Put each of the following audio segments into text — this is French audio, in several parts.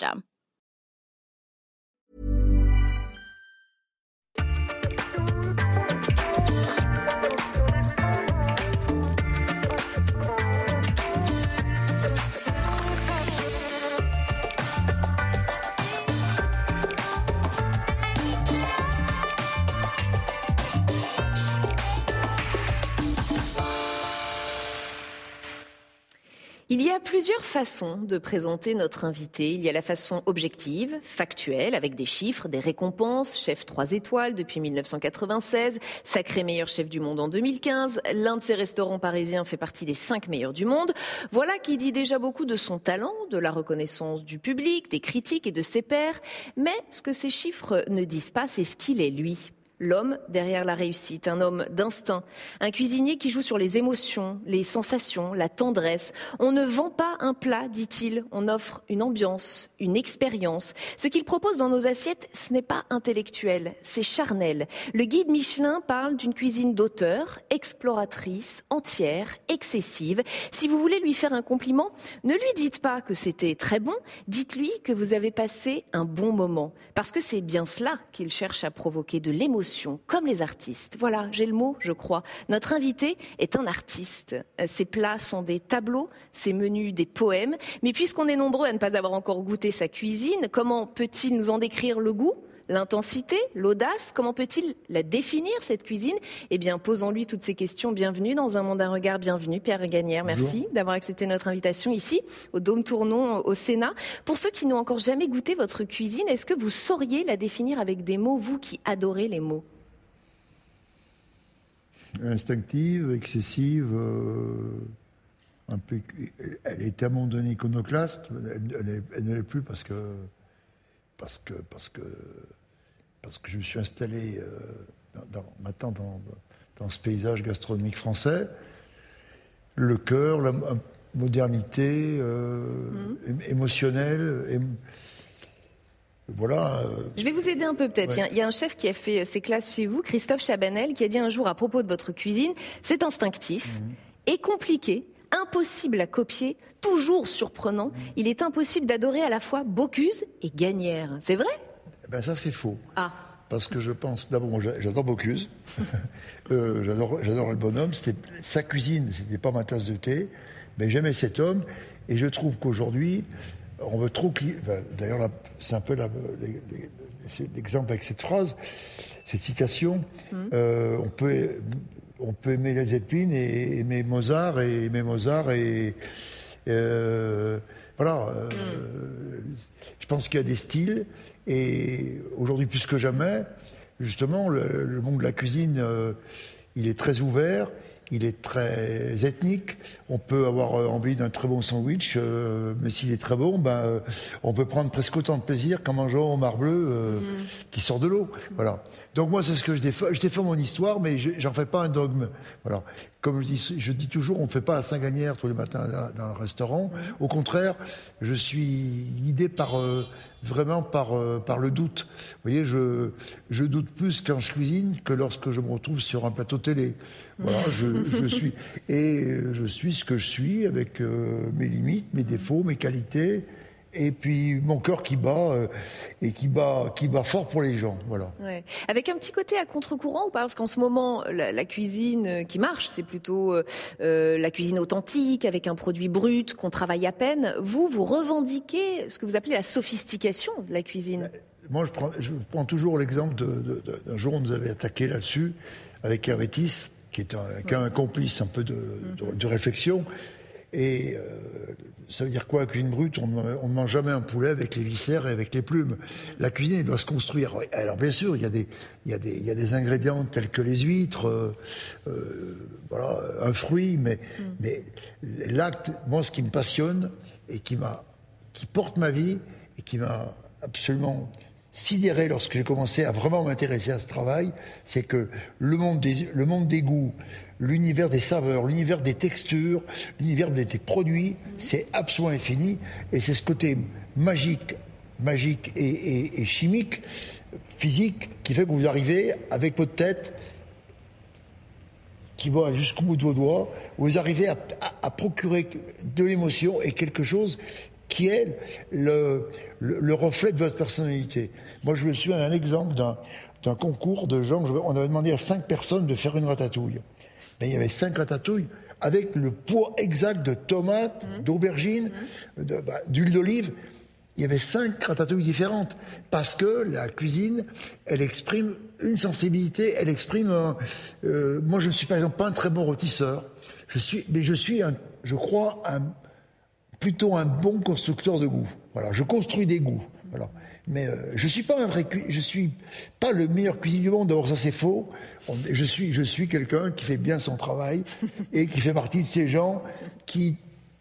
Il plusieurs façons de présenter notre invité. Il y a la façon objective, factuelle, avec des chiffres, des récompenses, chef 3 étoiles depuis 1996, sacré meilleur chef du monde en 2015, l'un de ses restaurants parisiens fait partie des 5 meilleurs du monde. Voilà qui dit déjà beaucoup de son talent, de la reconnaissance du public, des critiques et de ses pairs. Mais ce que ces chiffres ne disent pas, c'est ce qu'il est lui l'homme derrière la réussite, un homme d'instinct, un cuisinier qui joue sur les émotions, les sensations, la tendresse. On ne vend pas un plat, dit-il, on offre une ambiance, une expérience. Ce qu'il propose dans nos assiettes, ce n'est pas intellectuel, c'est charnel. Le guide Michelin parle d'une cuisine d'auteur, exploratrice, entière, excessive. Si vous voulez lui faire un compliment, ne lui dites pas que c'était très bon, dites-lui que vous avez passé un bon moment. Parce que c'est bien cela qu'il cherche à provoquer de l'émotion comme les artistes. Voilà, j'ai le mot, je crois. Notre invité est un artiste. Euh, ses plats sont des tableaux, ses menus des poèmes. Mais puisqu'on est nombreux à ne pas avoir encore goûté sa cuisine, comment peut-il nous en décrire le goût? L'intensité, l'audace Comment peut-il la définir, cette cuisine? Eh bien, posons-lui toutes ces questions. Bienvenue dans Un monde, un regard. Bienvenue, Pierre Gagnère. Merci d'avoir accepté notre invitation ici, au Dôme Tournon, au Sénat. Pour ceux qui n'ont encore jamais goûté votre cuisine, est-ce que vous sauriez la définir avec des mots, vous qui adorez les mots? Instinctive, excessive. Euh, un peu, elle était à un moment donné iconoclaste, elle, elle ne l'est plus parce que parce que parce que parce que je me suis installé euh, dans, maintenant dans, ce paysage gastronomique français, le cœur, la modernité euh, mmh. émotionnelle. voilà. Euh, je vais vous aider un peu peut-être. Il y a un chef qui a fait ses classes chez vous, Christophe Chabanel, qui a dit un jour à propos de votre cuisine, c'est instinctif mmh. et compliqué, impossible à copier, toujours surprenant. Mmh. Il est impossible d'adorer à la fois Bocuse et Gagnère. C'est vrai? Ben ça c'est faux. Ah. Parce que je pense, d'abord, j'adore Bocuse, euh, j'adore le bonhomme, sa cuisine, c'était pas ma tasse de thé, mais j'aimais cet homme, et je trouve qu'aujourd'hui, on veut trop D'ailleurs, c'est un peu l'exemple avec cette phrase, cette citation. Mmh. Euh, on, peut, on peut aimer les Zeppelin et aimer Mozart, et aimer Mozart, et. Euh, voilà. Mmh. Je pense qu'il y a des styles, et aujourd'hui, plus que jamais, justement, le, monde de la cuisine, euh, il est très ouvert, il est très ethnique. On peut avoir euh, envie d'un très bon sandwich, euh, mais s'il est très bon, ben, on peut prendre presque autant de plaisir qu'en mangeant au mar bleu mm. qui sort de l'eau. Voilà. Donc moi, c'est ce que je défends. Je défends mon histoire, mais j'en fais pas un dogme. Voilà. Comme je dis, je dis toujours, on ne fait pas à Saint-Gagnère tous les matins dans, le restaurant. Au contraire, je suis guidé par vraiment par, euh, par le doute. Vous voyez, je, je doute plus quand je cuisine que lorsque je me retrouve sur un plateau télé. Voilà, je, je suis, et je suis ce que je suis avec euh, mes limites, mes défauts, mes qualités et puis mon cœur qui bat euh, et qui bat qui bat fort pour les gens voilà. Avec un petit côté à contre-courant ou parce qu'en ce moment la, cuisine euh, qui marche c'est plutôt euh, la cuisine authentique avec un produit brut qu'on travaille à peine. Vous vous revendiquez ce que vous appelez la sophistication de la cuisine? Moi je prends je prends toujours l'exemple d'un jour on nous avait attaqué là-dessus avec Hervétis qui est un, un complice un peu de, de réflexion Et euh, ça veut dire quoi cuisine brute? On ne mange jamais un poulet avec les viscères et avec les plumes. La cuisine doit se construire. Alors bien sûr, il y a des, il y a des, il y a des ingrédients tels que les huîtres, euh, euh, voilà, un fruit, mais, mm. mais l'acte, moi ce qui me passionne et qui, m'a, qui porte ma vie et qui m'a absolument sidéré lorsque j'ai commencé à vraiment m'intéresser à ce travail, c'est que le monde des, le monde des goûts, l'univers des saveurs, l'univers des textures, l'univers des, produits, c'est absolument infini. Et c'est ce côté magique, magique et, chimique, physique, qui fait que vous arrivez avec votre tête qui va jusqu'au bout de vos doigts, vous arrivez à, procurer de l'émotion et quelque chose qui est le, le, reflet de votre personnalité. Moi, je me souviens d'un exemple d'un concours de gens, on avait demandé à cinq personnes de faire une ratatouille il y avait cinq ratatouilles avec le poids exact de tomates, mmh. d'aubergines, mmh. bah, d'huile d'olive. Il y avait cinq ratatouilles différentes parce que la cuisine, elle exprime une sensibilité, elle exprime. Euh, moi, je ne suis par exemple pas un très bon rôtisseur, je suis, mais je suis, un, je crois, un, plutôt un bon constructeur de goût. Voilà, je construis des goûts. Voilà. Mais euh, je suis pas un vrai, je suis pas le meilleur cuisinier du monde. D'abord, ça c'est faux. je suis, je suis quelqu'un qui fait bien son travail et qui fait partie de ces gens qui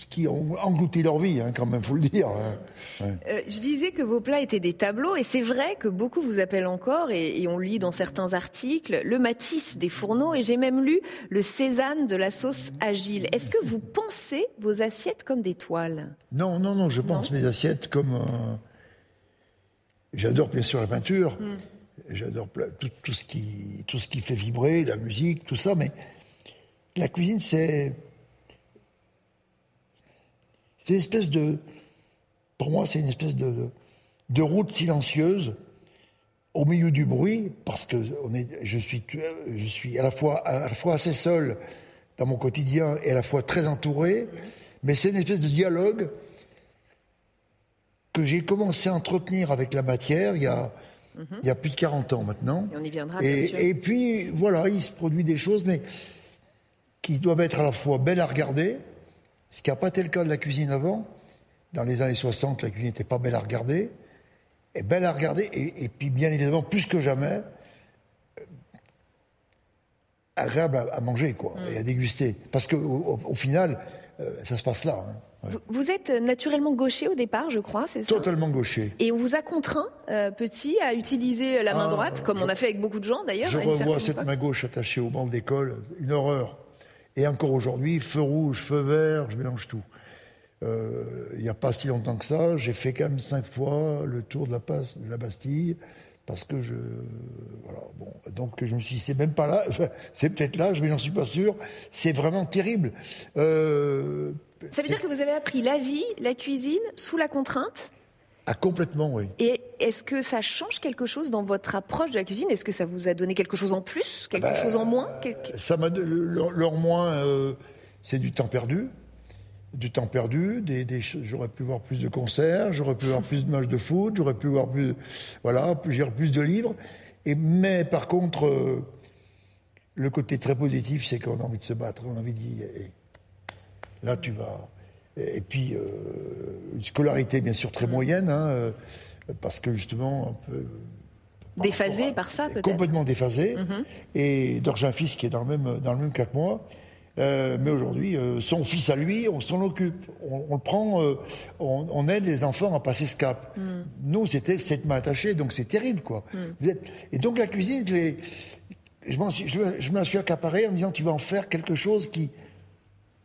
qui ont englouti leur vie, hein, quand même, faut le dire. Hein. Euh, je disais que vos plats étaient des tableaux, et c'est vrai que beaucoup vous appellent encore, et, et, on lit dans certains articles, le Matisse des fourneaux, et j'ai même lu le Cézanne de la sauce agile. Est-ce que vous pensez vos assiettes comme des toiles? Non, non, non, je pense mes assiettes comme... Euh, J'adore bien sûr la peinture, mm. j'adore tout, ce qui, tout ce qui fait vibrer, la musique, tout ça, mais la cuisine, c'est. C'est une espèce de. Pour moi, c'est une espèce de, de, route silencieuse au milieu du bruit, parce que on est, je, suis, je suis à la, fois, à la fois assez seul dans mon quotidien et à la fois très entouré, mais c'est une espèce de dialogue que j'ai commencé à entretenir avec la matière il y a, mhm. il y a plus de 40 ans maintenant. Et on y viendra, et, puis, voilà, il se produit des choses, mais qui doivent être à la fois belles à regarder, ce qui n'a pas été le cas de la cuisine avant. Dans les années 60, la cuisine n'était pas belle à regarder, et belle à regarder, et, puis bien évidemment, plus que jamais, euh, agréable à, manger, quoi, mm. et à déguster. Parce qu'au au, final, euh, ça se passe là. Hein. Vous, êtes naturellement gaucher au départ, je crois, c'est ça Totalement gaucher. Et on vous a contraint, euh, petit, à utiliser la main ah, droite, comme on a fait avec beaucoup de gens d'ailleurs. Je revois cette main gauche attachée au banc d'école, une horreur. Et encore aujourd'hui, feu rouge, feu vert, je mélange tout. Euh, il n'y a pas si longtemps que ça, j'ai fait quand même cinq fois le tour de la, de la Bastille parce que je voilà bon donc je me suis dit c'est même pas là c'est peut-être là je n'en suis pas sûr c'est vraiment terrible euh, ça veut dire que vous avez appris la vie la cuisine sous la contrainte ah complètement oui. Et est-ce que ça change quelque chose dans votre approche de la cuisine? Est-ce que ça vous a donné quelque chose en plus quelque ben, chose en moins? Ça m'a leur moins euh, c'est du temps perdu. Du temps perdu, des, j'aurais pu voir plus de concerts, j'aurais pu voir plus de matchs de foot, j'aurais pu voir plus, voilà, plus, plus de livres. Et, mais par contre, euh, le côté très positif, c'est qu'on a envie de se battre, on a envie dire, là tu vas. Et, puis, euh, une scolarité bien sûr très moyenne, hein, euh, parce que justement, un peu. Déphasé par ça, peut-être Complètement déphasé. Mm-hmm. Et donc j'ai un fils qui est dans le même, dans le même cas que moi. Euh, mais aujourd'hui, euh, son fils à lui, on s'en occupe. On, le prend, euh, on, aide les enfants à passer ce cap. Mm. Nous, c'était cette main attachée, donc c'est terrible, quoi. Mm. Et donc la cuisine, je, je, je, me suis accaparé en me disant, tu vas en faire quelque chose qui,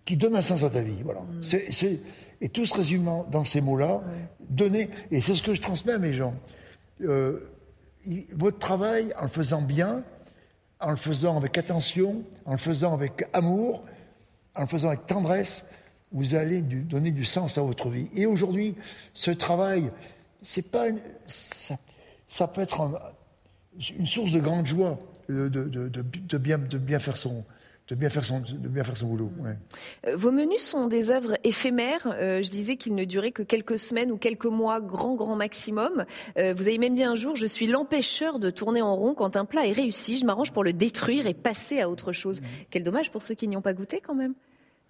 qui donne un sens à ta vie. Voilà. Mm. et tout se résume dans ces mots-là. Donner, et c'est ce que je transmets à mes gens. votre travail, en le faisant bien, en le faisant avec attention, en le faisant avec amour, en le faisant avec tendresse, vous allez donner du sens à votre vie. Et aujourd'hui, ce travail, c'est pas ça, peut être une source de grande joie de, bien, de bien faire son, de bien faire son, de bien faire son boulot. Euh, vos menus sont des œuvres éphémères. Euh, je disais qu'ils ne duraient que quelques semaines ou quelques mois, grand, grand maximum. Euh, vous avez même dit un jour, je suis l'empêcheur de tourner en rond quand un plat est réussi. Je m'arrange pour le détruire et passer à autre chose. Quel dommage pour ceux qui n'y ont pas goûté quand même.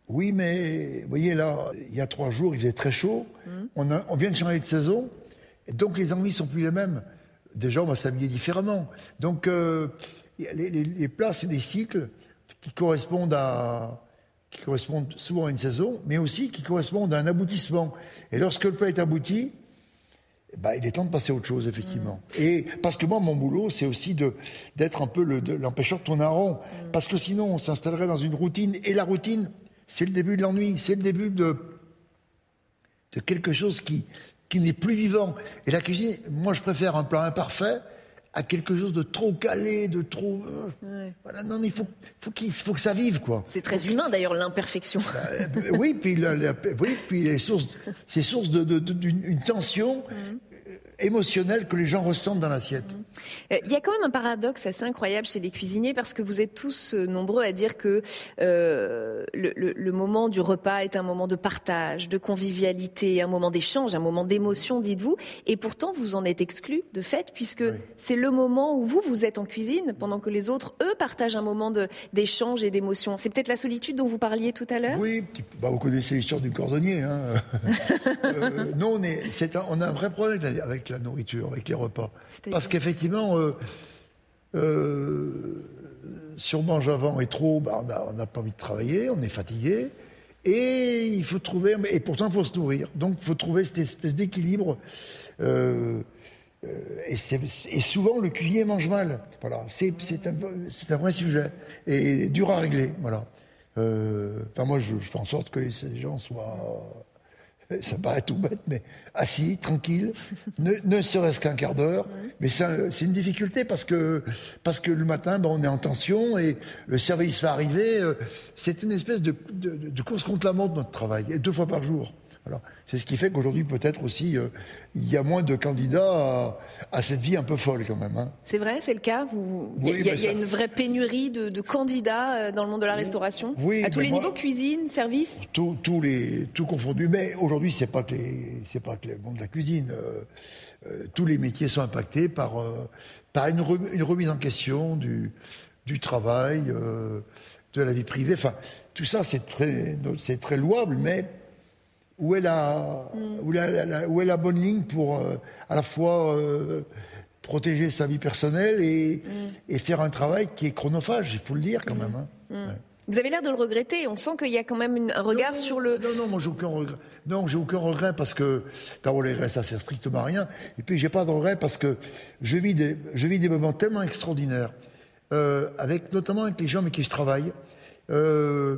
Oui, mais vous voyez là, il y a trois jours, il faisait très chaud. Mmh. On, on, vient de changer de saison, et donc les envies sont plus les mêmes. Déjà, on va s'habiller différemment. Donc, euh, les, les, les, plats, c'est des cycles qui correspondent à qui correspondent souvent à une saison, mais aussi qui correspondent à un aboutissement. Et lorsque le plat est abouti, bah, il est temps de passer à autre chose, effectivement. Mm. Et parce que moi, mon boulot, c'est aussi d'être un peu l'empêcheur de, tourner un rond. Mm. Parce que sinon, on s'installerait dans une routine. Et la routine, c'est le début de l'ennui. C'est le début de, de quelque chose qui, qui n'est plus vivant. Et la cuisine, moi, je préfère un plat imparfait à quelque chose de trop calé, de trop. Euh, voilà, non, il faut, faut, qu'il, faut que ça vive, quoi. C'est très humain, d'ailleurs, l'imperfection. Bah, euh, oui, puis, oui, puis les sources, c'est source de, d'une tension. Mhm émotionnel que les gens ressentent dans l'assiette. Euh, il y a quand même un paradoxe assez incroyable chez les cuisiniers parce que vous êtes tous euh, nombreux à dire que euh, le, moment du repas est un moment de partage, de convivialité, un moment d'échange, un moment d'émotion, dites-vous. Et pourtant, vous en êtes exclu de fait puisque c'est le moment où vous, vous êtes en cuisine pendant que les autres, eux, partagent un moment d'échange et d'émotion. C'est peut-être la solitude dont vous parliez tout à l'heure? Oui, bah, vous connaissez l'histoire du cordonnier. Hein. non, on, est, on a un vrai problème avec la nourriture, avec les repas. Parce qu'effectivement, euh, euh, si on mange avant et trop, bah, on n'a pas envie de travailler, on est fatigué. Et il faut trouver, et pourtant il faut se nourrir. Donc il faut trouver cette espèce d'équilibre. Euh, et, et, souvent le cuisinier mange mal. Voilà, c'est un, un, vrai sujet et dur à régler. Voilà. enfin moi je, je, fais en sorte que les gens soient ça paraît tout bête, mais assis, tranquille, ne, serait-ce qu'un quart d'heure. Mais c'est une difficulté parce que, parce que le matin, ben, on est en tension et le service va arriver. Euh, c'est une espèce de, de, course contre la montre, notre travail, et deux fois par jour. C'est ce qui fait qu'aujourd'hui, peut-être aussi, euh, il y a moins de candidats à, cette vie un peu folle quand même. Hein. C'est vrai, c'est le cas? Vous... Il y a, une vraie pénurie de, candidats euh, dans le monde de la restauration? Oui, À tous les niveaux, cuisine, service? Tout, tous les, Tout confondu. Mais aujourd'hui, ce n'est pas, que pas que le monde de la cuisine. Euh, tous les métiers sont impactés par, par une, remise en question du, du travail, de la vie privée. Enfin, tout ça, c'est très, très louable, mais où est la, où, est la bonne ligne pour euh, à la fois euh, protéger sa vie personnelle et, et, faire un travail qui est chronophage, il faut le dire quand même. Hein. Vous avez l'air de le regretter. On sent qu'il y a quand même un regard sur le. Non, non, moi j'ai aucun regret. Non, j'ai aucun regret parce que les ça sert strictement à rien. Et puis j'ai pas de regret parce que je vis des, je vis des moments tellement extraordinaires, euh, avec notamment avec les gens avec qui je travaille. Euh,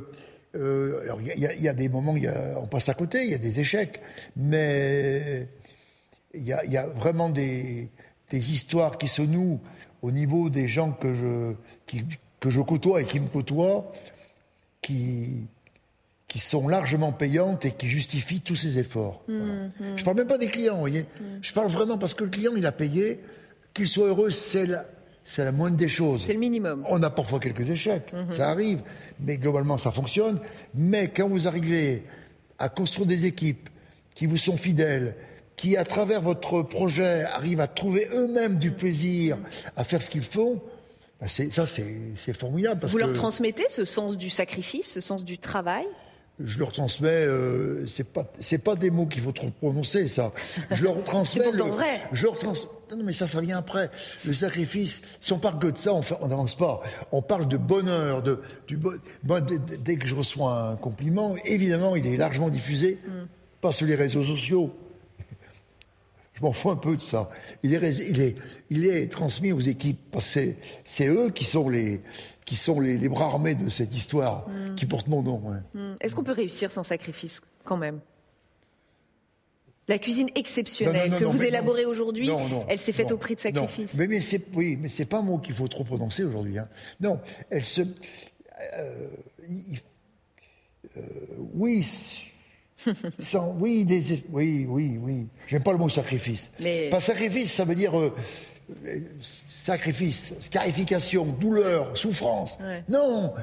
euh, il y, a des moments où on passe à côté, il y a des échecs, mais il y, a, vraiment des, histoires qui se nouent au niveau des gens que je, que je côtoie et qui me côtoient, qui, qui sont largement payantes et qui justifient tous ces efforts. Mmh, mmh. Je ne parle même pas des clients, vous voyez. Mmh. Je parle vraiment parce que le client, il a payé, qu'il soit heureux, c'est la, c'est la moindre des choses. C'est le minimum. On a parfois quelques échecs, mhm. ça arrive, mais globalement ça fonctionne. Mais quand vous arrivez à construire des équipes qui vous sont fidèles, qui à travers votre projet arrivent à trouver eux-mêmes du plaisir à faire ce qu'ils font, ben, ça c'est formidable. vous leur transmettez ce sens du sacrifice, ce sens du travail? Je leur transmets, euh, c'est pas, c'est pas des mots qu'il faut trop prononcer, ça. Je leur transmets. c'est vrai. Je leur trans, non, mais ça, ça vient après. Le sacrifice, si on parle que de ça, on n'avance pas. On parle de bonheur, de, du dès que je reçois un compliment, évidemment, il est largement diffusé, mm. pas sur les réseaux sociaux. Je m'en fous un peu de ça. Il est, il est, il est transmis aux équipes parce que c'est eux qui sont les, qui sont les, bras armés de cette histoire mm. qui porte mon nom. Mm. Est-ce qu'on peut réussir sans sacrifice quand même? La cuisine exceptionnelle que vous élaborez aujourd'hui, elle s'est faite au prix de sacrifice. Mais, mais c'est oui, mais c'est pas un mot qu'il faut trop prononcer aujourd'hui. Hein. Non, elle se. Euh, euh, oui. sans, oui, oui, oui, oui. J'aime pas le mot sacrifice. Mais... Pas sacrifice, ça veut dire euh, sacrifice, scarification, douleur, souffrance. Non,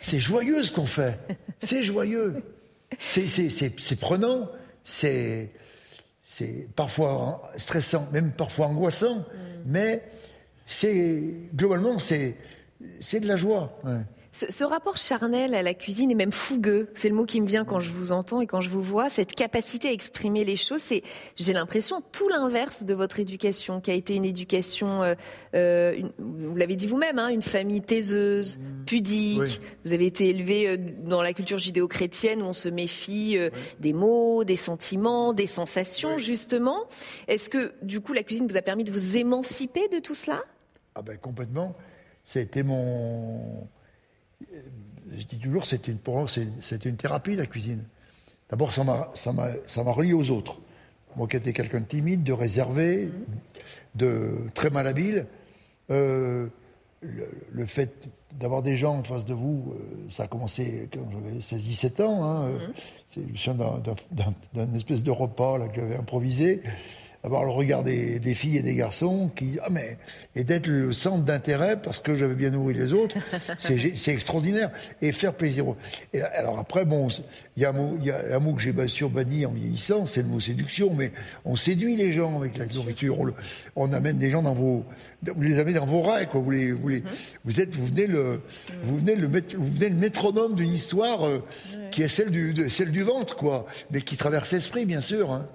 c'est joyeux ce qu'on fait. C'est joyeux. C'est prenant. C'est parfois stressant, même parfois angoissant, mm. mais globalement c'est c'est de la joie. Ce, rapport charnel à la cuisine est même fougueux. C'est le mot qui me vient quand je vous entends et quand je vous vois. Cette capacité à exprimer les choses, c'est, j'ai l'impression, tout l'inverse de votre éducation, qui a été une éducation, euh, euh, vous l'avez dit vous-même, hein, une famille taiseuse, mmh. pudique. Vous avez été élevé euh, dans la culture judéo-chrétienne où on se méfie des mots, des sentiments, des sensations, justement. Est-ce que, du coup, la cuisine vous a permis de vous émanciper de tout cela? Ah ben complètement. C'était mon je dis toujours, c'était une, c'était une thérapie, la cuisine. D'abord, ça m'a, ça, m'a, relié aux autres. Moi qui étais quelqu'un de timide, de réservé, de très malhabile, euh, le, fait d'avoir des gens en face de vous, euh, ça a commencé quand j'avais 16-17 ans. Hein, euh, c'est le d'un, d'un, espèce de repas là, que j'avais improvisé avoir le regard des, filles et des garçons qui ah mais et d'être le centre d'intérêt parce que j'avais bien nourri les autres c'est extraordinaire. Et faire plaisir et alors après bon il y a un mot il y a un mot que j'ai surbanni en vieillissant c'est le mot séduction mais on séduit les gens avec la nourriture on, amène des gens dans vos vous les avez dans vos rails quoi vous les, vous, les, mhm. vous êtes vous venez le vous venez le vous venez le métronome d'une histoire euh, qui est celle du de, celle du ventre quoi mais qui traverse l'esprit bien sûr hein.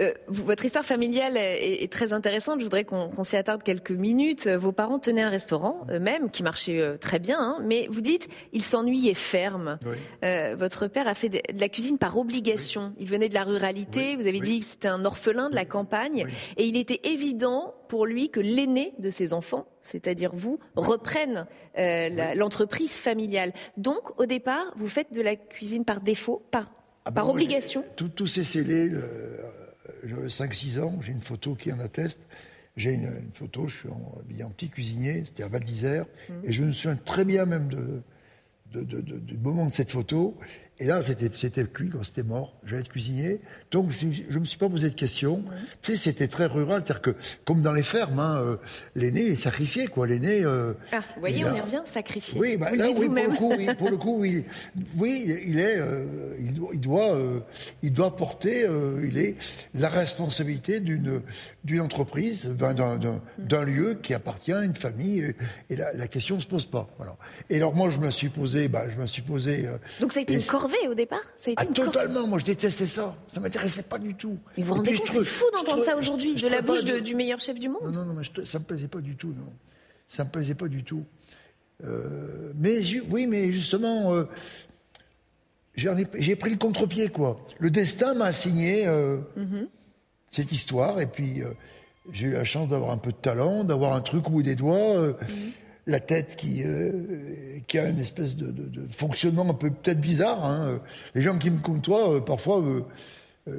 euh, votre histoire familiale est, très intéressante. Je voudrais qu'on s'y attarde quelques minutes. Vos parents tenaient un restaurant eux-mêmes qui marchait euh, très bien, hein, mais vous dites ils s'ennuyaient ferme. Euh, votre père a fait de, la cuisine par obligation. Il venait de la ruralité. Vous avez dit que c'était un orphelin de la campagne, et il était évident pour lui que l'aîné de ses enfants, c'est-à-dire vous, reprenne euh, l'entreprise familiale. Donc, au départ, vous faites de la cuisine par défaut, par, ah par obligation? tout, tout s'est scellé j'avais 5-6 ans, j'ai une photo qui en atteste. J'ai une, photo, je suis en, en petit cuisinier, c'était à Val d'Isère, mmh. et je me souviens très bien même de, du moment de cette photo. Et là, c'était cuit quand c'était mort. J'allais être cuisinier. Donc, je ne me suis pas posé de questions. Tu sais, c'était très rural. C'est-à-dire que, comme dans les fermes, hein, euh, l'aîné est sacrifié, quoi. L'aîné. Euh, ah, vous voyez, on y revient, sacrifié. Oui, bah, là, oui, pour le coup, oui, pour le coup, oui. Oui, il est, euh, il, doit, il doit porter, il est la responsabilité d'une, entreprise, d'un, lieu qui appartient à une famille. Et, la, la, question ne se pose pas. Voilà. Et alors, moi, je me suis posé, bah, je me suis posé. Donc, ça a été une corvée au départ ça a été ah, Totalement, moi je détestais ça. Ça m'intéressait pas du tout. Mais vous vous rendez compte, c'est fou d'entendre ça aujourd'hui, de la bouche du meilleur chef du monde. Non, non, non, mais ça me plaisait pas du tout, non. Ça me plaisait pas du tout. Euh, mais oui, mais justement, euh, j'ai pris le contre-pied, quoi. Le destin m'a assigné euh, mhm. cette histoire, et puis j'ai eu la chance d'avoir un peu de talent, d'avoir un truc au bout des doigts. Mhm la tête qui, euh, qui a une espèce de, fonctionnement un peu peut-être bizarre. Hein. Les gens qui me côtoient, euh, parfois, euh,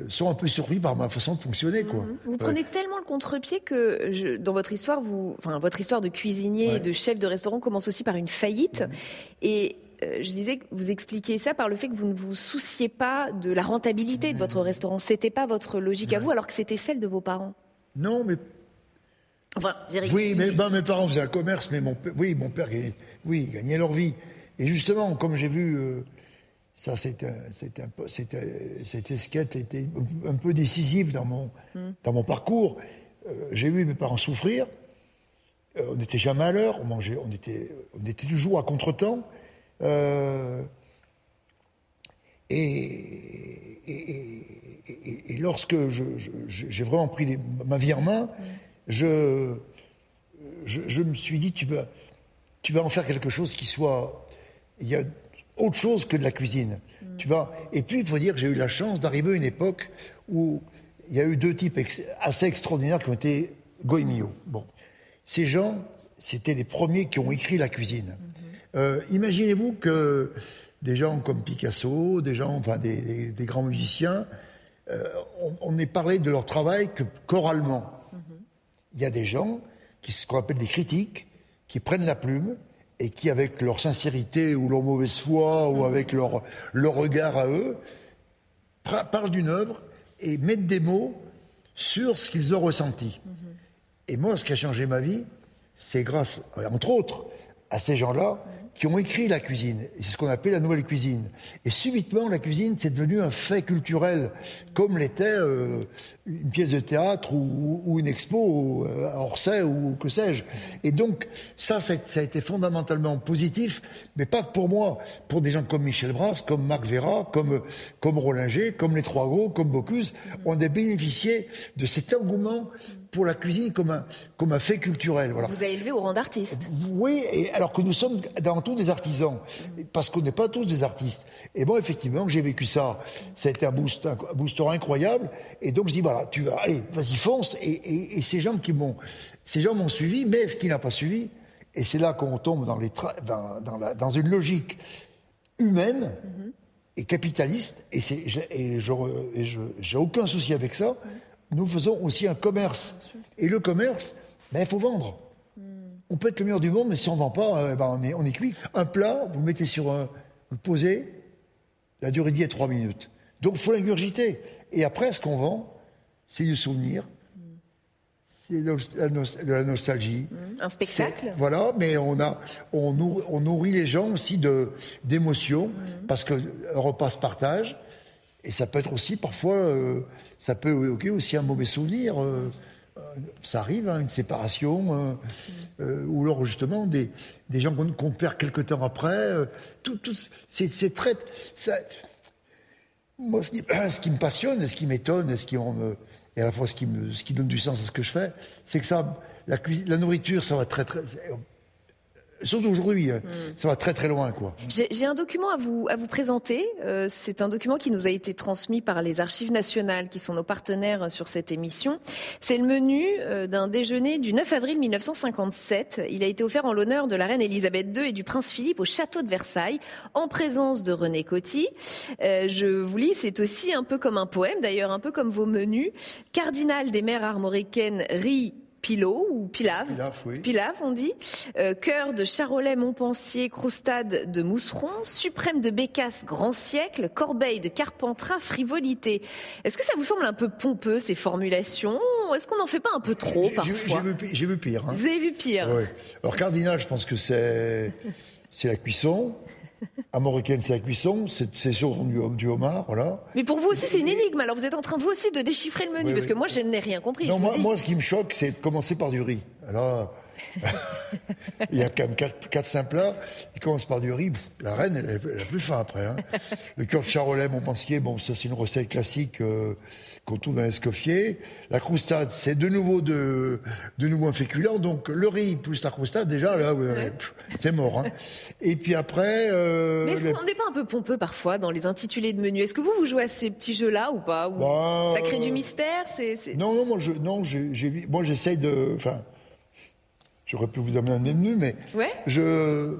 sont un peu surpris par ma façon de fonctionner. Quoi. Mhm. Vous prenez tellement le contre-pied que dans votre histoire, vous, enfin, votre histoire de cuisinier et de chef de restaurant commence aussi par une faillite. Et je disais que vous expliquiez ça par le fait que vous ne vous souciez pas de la rentabilité de votre restaurant. C'était pas votre logique à vous, alors que c'était celle de vos parents. Non, mais oui, mais ben, mes parents faisaient un commerce, mais mon père, oui, mon père gagnait, oui, gagnait leur vie. Et justement, comme j'ai vu, euh, ça, c'était, c'était, c'était, ce qui était un peu décisif dans mon, hmm. dans mon parcours. Euh, j'ai vu mes parents souffrir. Euh, on n'était jamais à l'heure. On mangeait, on était, on était toujours à contretemps. Et, et, et, lorsque j'ai vraiment pris ma vie en main, hmm je, je, me suis dit, tu vas, tu vas en faire quelque chose qui soit... Il y a autre chose que de la cuisine. Mm. Tu et puis, il faut dire que j'ai eu la chance d'arriver à une époque où il y a eu deux types assez extraordinaires qui ont été Goemio. Bon. Ces gens, c'était les premiers qui ont écrit la cuisine. Mm-hmm. Euh, imaginez-vous que des gens comme Picasso, des gens, enfin des, grands musiciens, euh, on, ait parlé de leur travail que choralement il y a des gens, qui, ce qu'on appelle des critiques, qui prennent la plume et qui, avec leur sincérité ou leur mauvaise foi ou avec leur, leur regard à eux, parlent d'une œuvre et mettent des mots sur ce qu'ils ont ressenti. Et moi, ce qui a changé ma vie, c'est grâce, entre autres, à ces gens-là qui ont écrit la cuisine. C'est ce qu'on appelle la nouvelle cuisine. Et subitement, la cuisine, c'est devenu un fait culturel, comme l'était euh, une pièce de théâtre ou, une expo euh, à Orsay ou que sais-je. Et donc, ça, ça, a été fondamentalement positif, mais pas que pour moi, pour des gens comme Michel Brass, comme Marc Vera, comme, comme Rollinger, comme les Trois Gros, comme Bocuse, on a bénéficié de cet engouement pour la cuisine comme un, comme un fait culturel. Voilà. Vous avez élevé au rang d'artiste. Oui, et alors que nous sommes dans tous des artisans, parce qu'on n'est pas tous des artistes. Et bon, effectivement, j'ai vécu ça. Ça a été un, boost, un booster incroyable. Et donc, je dis, voilà, tu vas, allez, vas-y, fonce. Et, et, ces gens qui m'ont, ces gens m'ont suivi, mais ce qui n'a pas suivi, et c'est là qu'on tombe dans, les dans, dans, la, dans, une logique humaine et capitaliste, et, et je j'ai aucun souci avec ça nous faisons aussi un commerce. Et le commerce, ben, il faut vendre. On peut être le meilleur du monde, mais si on ne vend pas, euh, ben, on, est, on est cuit. Un plat, vous le mettez sur un. Vous le posez, la durée de vie est trois minutes. Donc il faut l'ingurgiter. Et après, ce qu'on vend, c'est du souvenir, c'est de la nostalgie. Un spectacle Voilà, mais on, a, on, nourrit, les gens aussi d'émotions, parce que repas se partage. Et ça peut être aussi parfois, euh, ça peut ok aussi un mauvais souvenir. Euh, euh, ça arrive, hein, une séparation, ou alors justement des, des gens qu'on perd quelque temps après. tout, tout c'est très. Ça, moi, ce qui, ce qui, me passionne, ce qui m'étonne, et ce qui et à la fois ce qui, me, ce qui donne du sens à ce que je fais, c'est que ça, la, la nourriture, ça va très très. Surtout aujourd'hui, hein. mm. ça va très très loin. quoi. J'ai un document à vous, à vous présenter. Euh, c'est un document qui nous a été transmis par les Archives nationales, qui sont nos partenaires sur cette émission. C'est le menu euh, d'un déjeuner du 9 avril 1957. Il a été offert en l'honneur de la reine Elisabeth II et du prince Philippe au château de Versailles, en présence de René Coty. Euh, je vous lis, c'est aussi un peu comme un poème, d'ailleurs un peu comme vos menus. Cardinal des mers armoricaines riz Pilot ou Pilave. Pilave, on dit. Euh, cœur de Charolais, Montpensier, Croustade de Mousseron, Suprême de Bécasse, Grand Siècle, Corbeil de Carpentras, Frivolité. Est-ce que ça vous semble un peu pompeux ces formulations Est-ce qu'on n'en fait pas un peu trop parfois J'ai vu, pire. Hein. Vous avez vu pire Alors cardinal, je pense que c'est c'est la cuisson. Américaine, c'est la cuisson, c'est sur du, du homard, voilà. Mais pour vous aussi, c'est une énigme. Alors vous êtes en train, vous aussi, de déchiffrer le menu, parce que moi, je n'ai rien compris. Non, moi, moi, ce qui me choque, c'est de commencer par du riz. Alors, il y a quand même 4-5 plats. Il commence par du riz. La reine, elle, a plus faim après. Hein. Le cœur de charolais, Montpensier, bon, ça c'est une recette classique euh, qu'on trouve dans l'escoffier. La croustade, c'est de nouveau de, de nouveau un féculent. Donc le riz plus la croustade, déjà, là, c'est mort. Hein. Et puis après. Euh, Mais est-ce qu'on n'est pas un peu pompeux parfois dans les intitulés de menus? Est-ce que vous, vous jouez à ces petits jeux-là ou pas? Bah, Ça crée du mystère? C'est, Non, non, moi, je, non, j'ai, moi j'essaye de. Enfin, J'aurais pu vous amener un menu, mais ouais. je.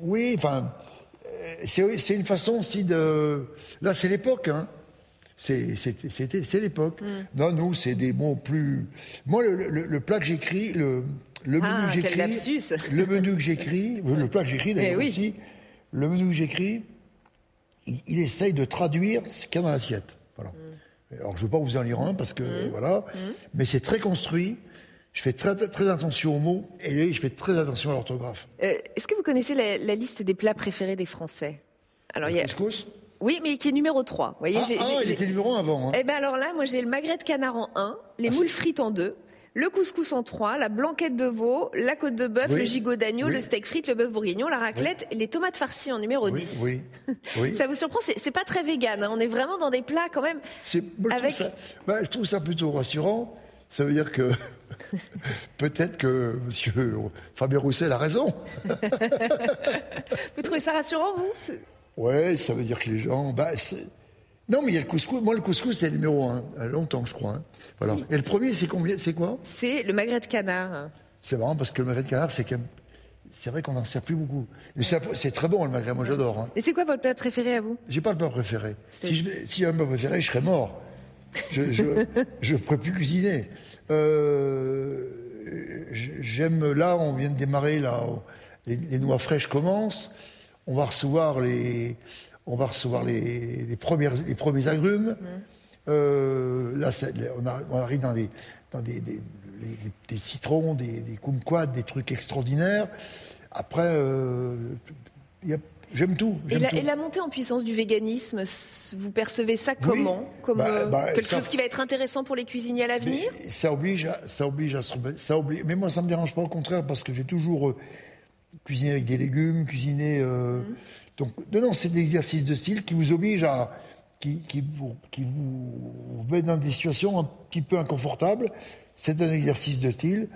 Oui, enfin, c'est une façon aussi de. Là, c'est l'époque, hein. C'est l'époque. Mm. Non, nous, c'est des mots plus. Moi, le, plat que j'écris, le, le, menu ah, que j'écris. le menu que j'écris, le plat que j'écris d'ailleurs eh aussi, le menu que j'écris, il, essaye de traduire ce qu'il y a dans l'assiette. Voilà. Mm. Alors, je ne veux pas vous en lire un parce que, mm. voilà, mais c'est très construit je fais très, très attention aux mots et je fais très attention à l'orthographe. Euh, est-ce que vous connaissez la, liste des plats préférés des Français? Alors, il y a... couscous? Oui, mais qui est numéro 3. Vous voyez, ah, ah il était numéro 1 avant. Hein. Eh ben alors là, moi j'ai le magret de canard en 1, les ah, moules frites en 2, le couscous en 3, la blanquette de veau, la côte de bœuf, le gigot d'agneau, le steak frites, le bœuf bourguignon, la raclette, les tomates farcies en numéro 10. Oui, ça vous surprend? C'est pas très vegan. Hein. On est vraiment dans des plats quand même. Avec... Bah, je trouve ça plutôt rassurant. Ça veut dire que peut-être que M. Fabien Roussel a raison. vous trouvez ça rassurant, vous? Oui, ça veut dire que les gens. Bah, non, mais il y a le couscous. Moi, le couscous, c'est le numéro un. Longtemps, je crois. Hein. Voilà. Et le premier, c'est combien C'est quoi? C'est le magret de canard. C'est marrant parce que le magret de canard, c'est C'est vrai qu'on n'en sert plus beaucoup. Mais c'est très bon le magret, moi j'adore. Hein. Et c'est quoi votre plat préféré à vous? J'ai pas le plat préféré. Si j'ai un plat préféré, je serais mort. Je ne pourrais plus cuisiner. Euh, j'aime là, on vient de démarrer là, les, noix fraîches commencent. On va recevoir les, on va recevoir les, premières, les premiers agrumes. Mmh. Euh, là, on, arrive dans des, dans des, des citrons, des, des kumquats, des trucs extraordinaires. Après, J'aime tout. Et la, montée en puissance du véganisme, vous percevez ça comment Comme bah, bah, quelque chose qui va être intéressant pour les cuisiniers à l'avenir Ça oblige, à, ça oblige à se ça oblige. Mais moi, ça me dérange pas au contraire parce que j'ai toujours cuisiné avec des légumes, cuisiné. Mmh. Donc, non, c'est des exercices de style qui vous obligent à, qui, vous, qui vous met dans des situations un petit peu inconfortables. C'est un exercice de style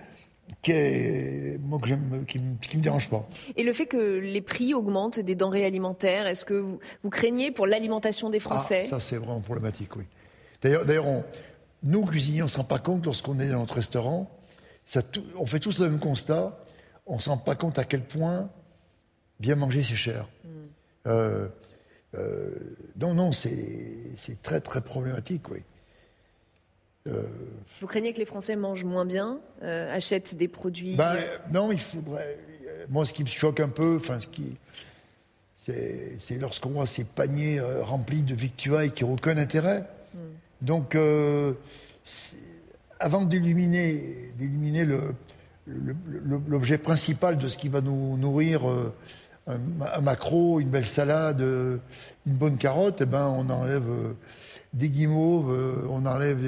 qui, est, moi, que qui, qui me dérange pas. Et le fait que les prix augmentent des denrées alimentaires, est-ce que vous, vous, craignez pour l'alimentation des Français? Ah, Ça, c'est vraiment problématique, oui. D'ailleurs, nous, cuisiniers, on ne se rend pas compte lorsqu'on est dans notre restaurant. Ça, on fait tous le même constat. On ne se rend pas compte à quel point bien manger, c'est cher. Mm. Euh, euh, non, non, c'est très, très problématique, oui. Euh, Vous craignez que les Français mangent moins bien, achètent des produits ben, Non, il faudrait. Moi, ce qui me choque un peu, enfin, ce qui, c'est lorsqu'on voit ces paniers remplis de victuailles qui n'ont aucun intérêt. Mm. Donc, avant d'éliminer, l'objet principal de ce qui va nous nourrir un, macro, une belle salade, une bonne carotte, eh ben, on enlève euh, des guimauves, euh, on enlève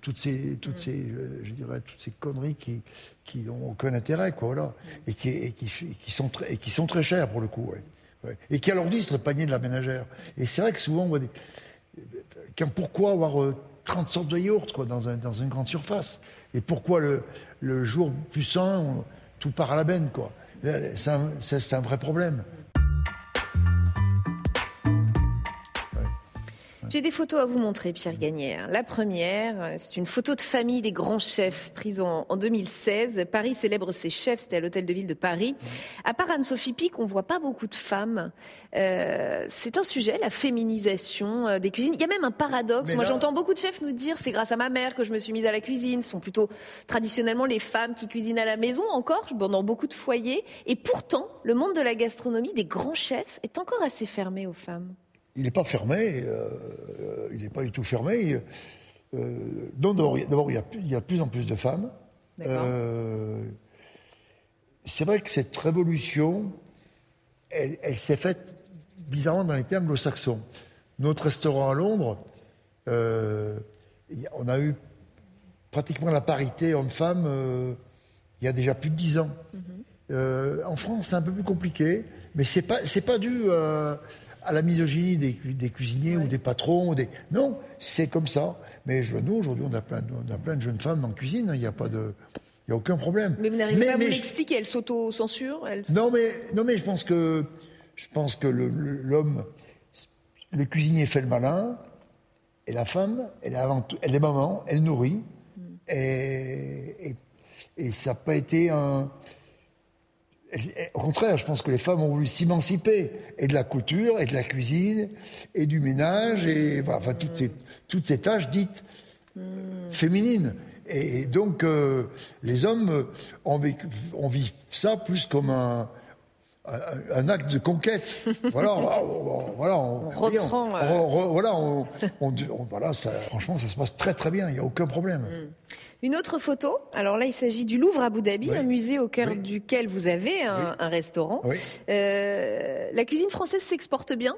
toutes ces, toutes ces, je dirais, toutes ces conneries qui, qui ont aucun intérêt, quoi, voilà, et qui, qui, sont, très, et qui sont très chères pour le coup, et qui alourdissent le panier de la ménagère. Et c'est vrai que souvent, on voit des, pourquoi avoir 30 euh, sortes de yaourts quoi, dans, dans une grande surface? Et pourquoi le, le jour plus sain, tout part à la benne quoi? C'est un vrai problème. J'ai des photos à vous montrer, Pierre Gagnère. La première, c'est une photo de famille des grands chefs prise en, 2016. Paris célèbre ses chefs, c'était à l'hôtel de ville de Paris. À part Anne-Sophie Pic, on voit pas beaucoup de femmes. Euh, c'est un sujet, la féminisation euh, des cuisines. Il y a même un paradoxe. Moi, j'entends beaucoup de chefs nous dire c'est grâce à ma mère que je me suis mise à la cuisine. Ce sont plutôt traditionnellement les femmes qui cuisinent à la maison encore, dans beaucoup de foyers. Et pourtant, le monde de la gastronomie des grands chefs est encore assez fermé aux femmes il n'est pas fermé, euh, il n'est pas du tout fermé. Euh, donc d'abord, il, y a de plus en plus de femmes. Euh, c'est vrai que cette révolution, elle, s'est faite bizarrement dans les termes anglo-saxons. Notre restaurant à Londres, on a eu pratiquement la parité homme-femme il y a déjà plus de dix ans. Mhm. en France, c'est un peu plus compliqué, mais c'est pas pas dû à la misogynie des, des cuisiniers ou des patrons. Des... Non, c'est comme ça. Mais je, nous, aujourd'hui, on, a plein de, on a plein de jeunes femmes en cuisine. Il n'y a pas de. Il a aucun problème. Mais vous n'arrivez pas à vous l'expliquer, elle s'auto-censure Non, mais, non, mais je pense que, je pense que l'homme, le, cuisinier fait le malin, et la femme, elle est, avant tout, elle est maman, elle nourrit, mm. et, et, et, ça n'a pas été un, au contraire, je pense que les femmes ont voulu s'émanciper, et de la couture, et de la cuisine, et du ménage, et enfin, toutes, ces, toutes ces tâches dites féminines. Et donc, euh, les hommes ont, vécu ça plus comme un, un acte de conquête. voilà, on, voilà, on, reprend. voilà, on, voilà ça, franchement, ça se passe très très bien. Il n'y a aucun problème. Mm. Une autre photo. Alors là, il s'agit du Louvre à Abu Dhabi, un musée au cœur duquel vous avez un, restaurant. Euh, la cuisine française s'exporte bien?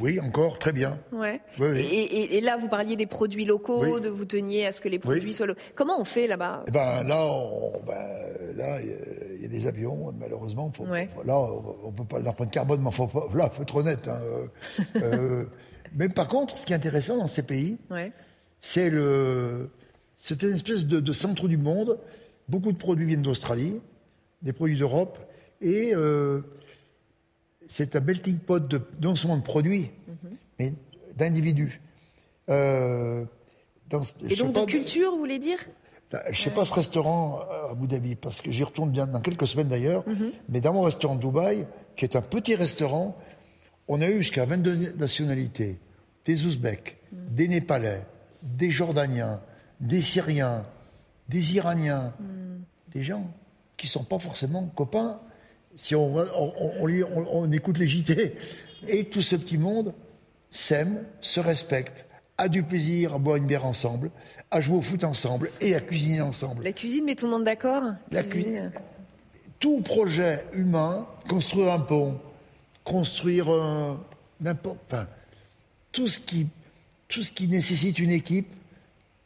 Oui, encore, très bien. Ouais. Et, là, vous parliez des produits locaux, de vous teniez à ce que les produits soient locaux. Comment on fait là-bas? Eh ben, Là, ben, là, il y, a des avions, malheureusement. Là, on peut pas d'empreinte carbone, mais faut, là, faut être honnête. Hein, euh, euh, mais par contre, ce qui est intéressant dans ces pays, c'est le, c'est une espèce de, centre du monde. Beaucoup de produits viennent d'Australie, des produits d'Europe, et euh, c'est un melting pot de, non seulement de produits, mhm. mais d'individus. Euh, et donc de culture, vous voulez dire? Bah, je ne sais pas ce restaurant à Abu Dhabi, parce que j'y retourne bien dans quelques semaines d'ailleurs, mhm. mais dans mon restaurant de Dubaï, qui est un petit restaurant, on a eu jusqu'à 22 nationalités, des Ouzbeks, mhm. des Népalais, des Jordaniens, des Syriens, des Iraniens, des gens qui ne sont pas forcément copains si on, on, écoute les JT, et tout ce petit monde s'aime, se respecte, a du plaisir à boire une bière ensemble, à jouer au foot ensemble et à cuisiner ensemble. La cuisine met tout le monde d'accord? La cuisine. Tout projet humain, construire un pont, construire n'importe, enfin, tout ce qui, tout ce qui nécessite une équipe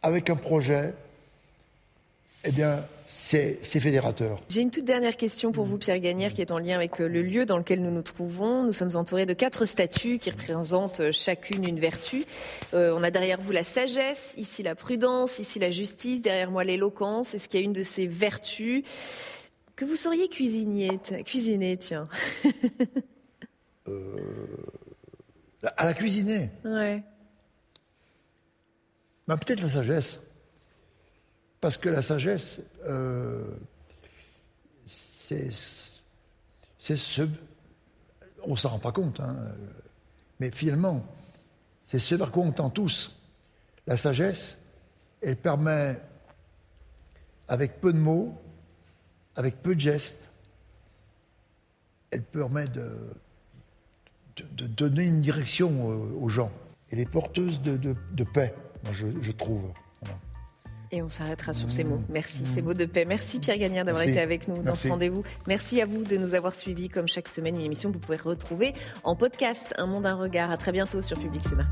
avec un projet, eh bien, c'est fédérateur. J'ai une toute dernière question pour vous, Pierre Gagnère, qui est en lien avec euh, le lieu dans lequel nous nous trouvons. Nous sommes entourés de quatre statues qui représentent euh, chacune une vertu. Euh, on a derrière vous la sagesse, ici la prudence, ici la justice, derrière moi l'éloquence. Est-ce qu'il y a une de ces vertus que vous sauriez cuisiner, cuisiner tiens À la cuisiner Ouais. Bah, peut-être la sagesse. Parce que la sagesse, euh, c'est ce. On ne s'en rend pas compte, hein, mais finalement, c'est ce vers quoi on tend tous. La sagesse, elle permet, avec peu de mots, avec peu de gestes, elle permet de, donner une direction aux gens. Elle est porteuse de, paix, moi je, trouve. Et on s'arrêtera sur ces mots. Merci, ces mots de paix. Merci Pierre Gagnard d'avoir été avec nous dans ce rendez-vous. Merci à vous de nous avoir suivis comme chaque semaine une émission que vous pouvez retrouver en podcast Un monde, un regard. À très bientôt sur Public Sénat.